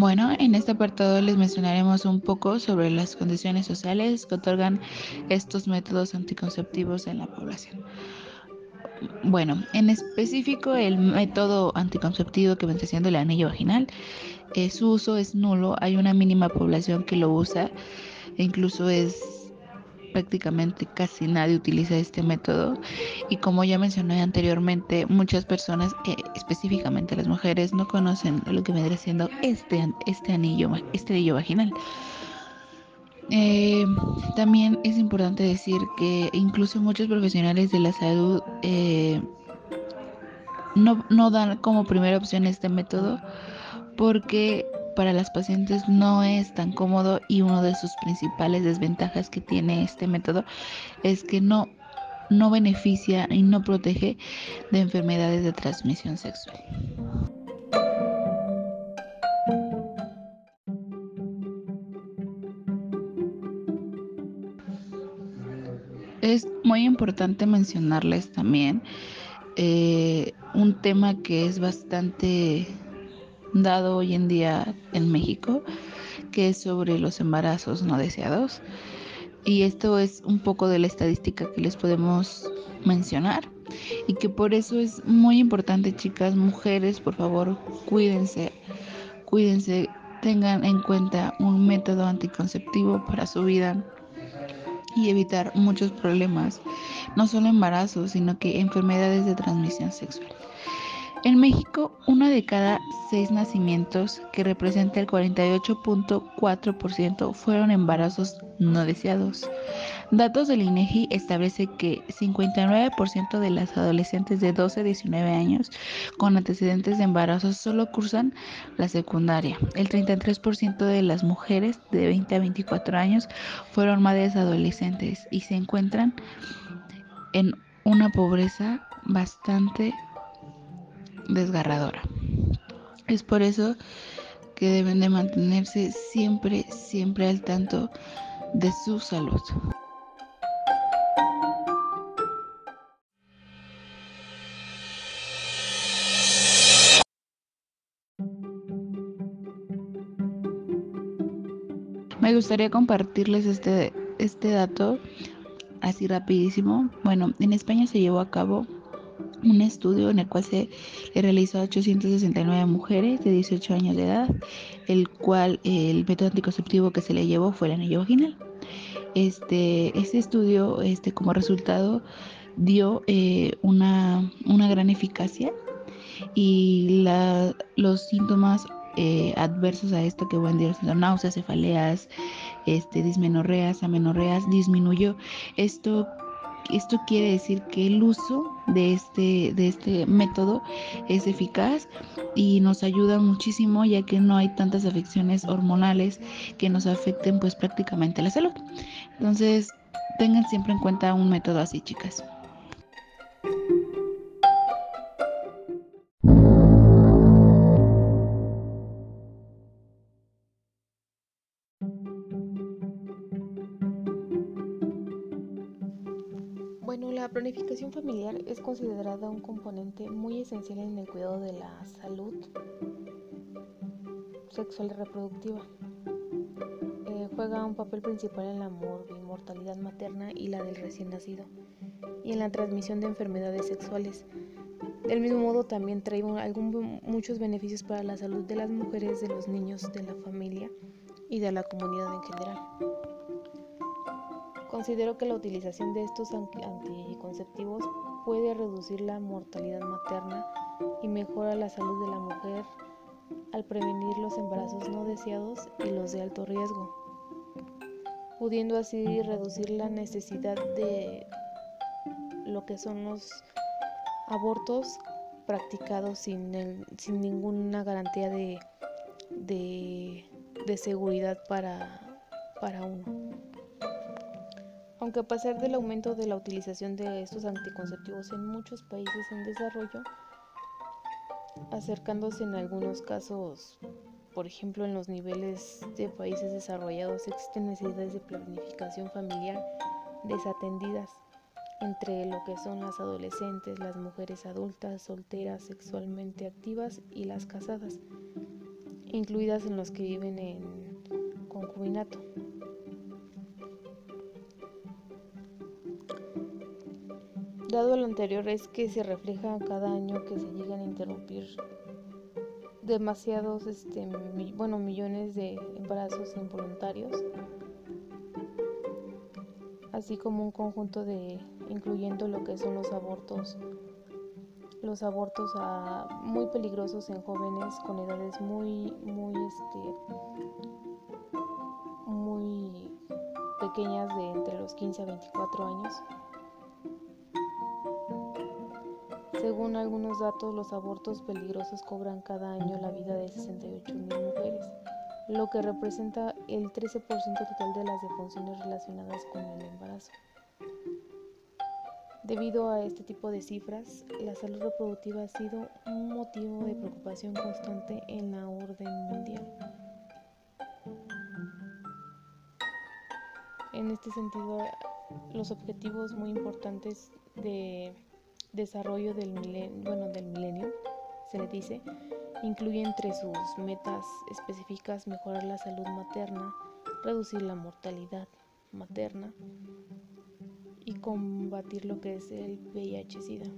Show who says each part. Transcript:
Speaker 1: Bueno, en este apartado les mencionaremos un poco sobre las condiciones sociales que otorgan estos métodos anticonceptivos en la población. Bueno, en específico el método anticonceptivo que vendría siendo el anillo vaginal, eh, su uso es nulo, hay una mínima población que lo usa, e incluso es prácticamente casi nadie utiliza este método y como ya mencioné anteriormente, muchas personas, eh, específicamente las mujeres, no conocen lo que vendría siendo este, este anillo, este anillo vaginal. Eh, también es importante decir que incluso muchos profesionales de la salud eh, no, no dan como primera opción este método porque para las pacientes no es tan cómodo y una de sus principales desventajas que tiene este método es que no, no beneficia y no protege de enfermedades de transmisión sexual. Es muy importante mencionarles también eh, un tema que es bastante dado hoy en día en México, que es sobre los embarazos no deseados. Y esto es un poco de la estadística que les podemos mencionar y que por eso es muy importante, chicas, mujeres, por favor, cuídense, cuídense, tengan en cuenta un método anticonceptivo para su vida y evitar muchos problemas, no solo embarazos, sino que enfermedades de transmisión sexual. En México, uno de cada seis nacimientos, que representa el 48.4%, fueron embarazos no deseados. Datos del INEGI establece que 59% de las adolescentes de 12 a 19 años con antecedentes de embarazos solo cursan la secundaria. El 33% de las mujeres de 20 a 24 años fueron madres adolescentes y se encuentran en una pobreza bastante desgarradora. Es por eso que deben de mantenerse siempre, siempre al tanto de su salud. Me gustaría compartirles este, este dato así rapidísimo. Bueno, en España se llevó a cabo un estudio en el cual se le realizó a 869 mujeres de 18 años de edad, el cual el método anticonceptivo que se le llevó fue el anillo vaginal. Este, este estudio, este, como resultado, dio eh, una, una, gran eficacia y la, los síntomas eh, adversos a esto que van a siendo náuseas, cefaleas, este, dismenorreas, amenorreas, disminuyó. Esto esto quiere decir que el uso de este, de este método es eficaz y nos ayuda muchísimo ya que no hay tantas afecciones hormonales que nos afecten pues prácticamente la salud. Entonces tengan siempre en cuenta un método así chicas.
Speaker 2: Familiar es considerada un componente muy esencial en el cuidado de la salud sexual y reproductiva. Eh, juega un papel principal en la mortalidad materna y la del recién nacido y en la transmisión de enfermedades sexuales. Del mismo modo también trae muchos beneficios para la salud de las mujeres, de los niños, de la familia y de la comunidad en general. Considero que la utilización de estos anticonceptivos puede reducir la mortalidad materna y mejora la salud de la mujer al prevenir los embarazos no deseados y los de alto riesgo, pudiendo así reducir la necesidad de lo que son los abortos practicados sin, sin ninguna garantía de, de, seguridad para, para uno. Aunque a pesar del aumento de la utilización de estos anticonceptivos en muchos países en desarrollo, acercándose en algunos casos, por ejemplo en los niveles de países desarrollados, existen necesidades de planificación familiar desatendidas entre lo que son las adolescentes, las mujeres adultas, solteras, sexualmente activas y las casadas. incluidas en los que viven en concubinato. Dado lo anterior es que se refleja cada año que se llegan a interrumpir demasiados, este, bueno, millones de embarazos involuntarios, así como un conjunto de, incluyendo lo que son los abortos, los abortos muy peligrosos en jóvenes con edades muy, muy, este, muy pequeñas de entre los 15 a 24 años. Según algunos datos, los abortos peligrosos cobran cada año la vida de 68 mil mujeres, lo que representa el 13% total de las defunciones relacionadas con el embarazo. Debido a este tipo de cifras, la salud reproductiva ha sido un motivo de preocupación constante en la orden mundial. En este sentido, los objetivos muy importantes de desarrollo del milenio, bueno, del milenio, se le dice, incluye entre sus metas específicas mejorar la salud materna, reducir la mortalidad materna y combatir lo que es el VIH-Sida.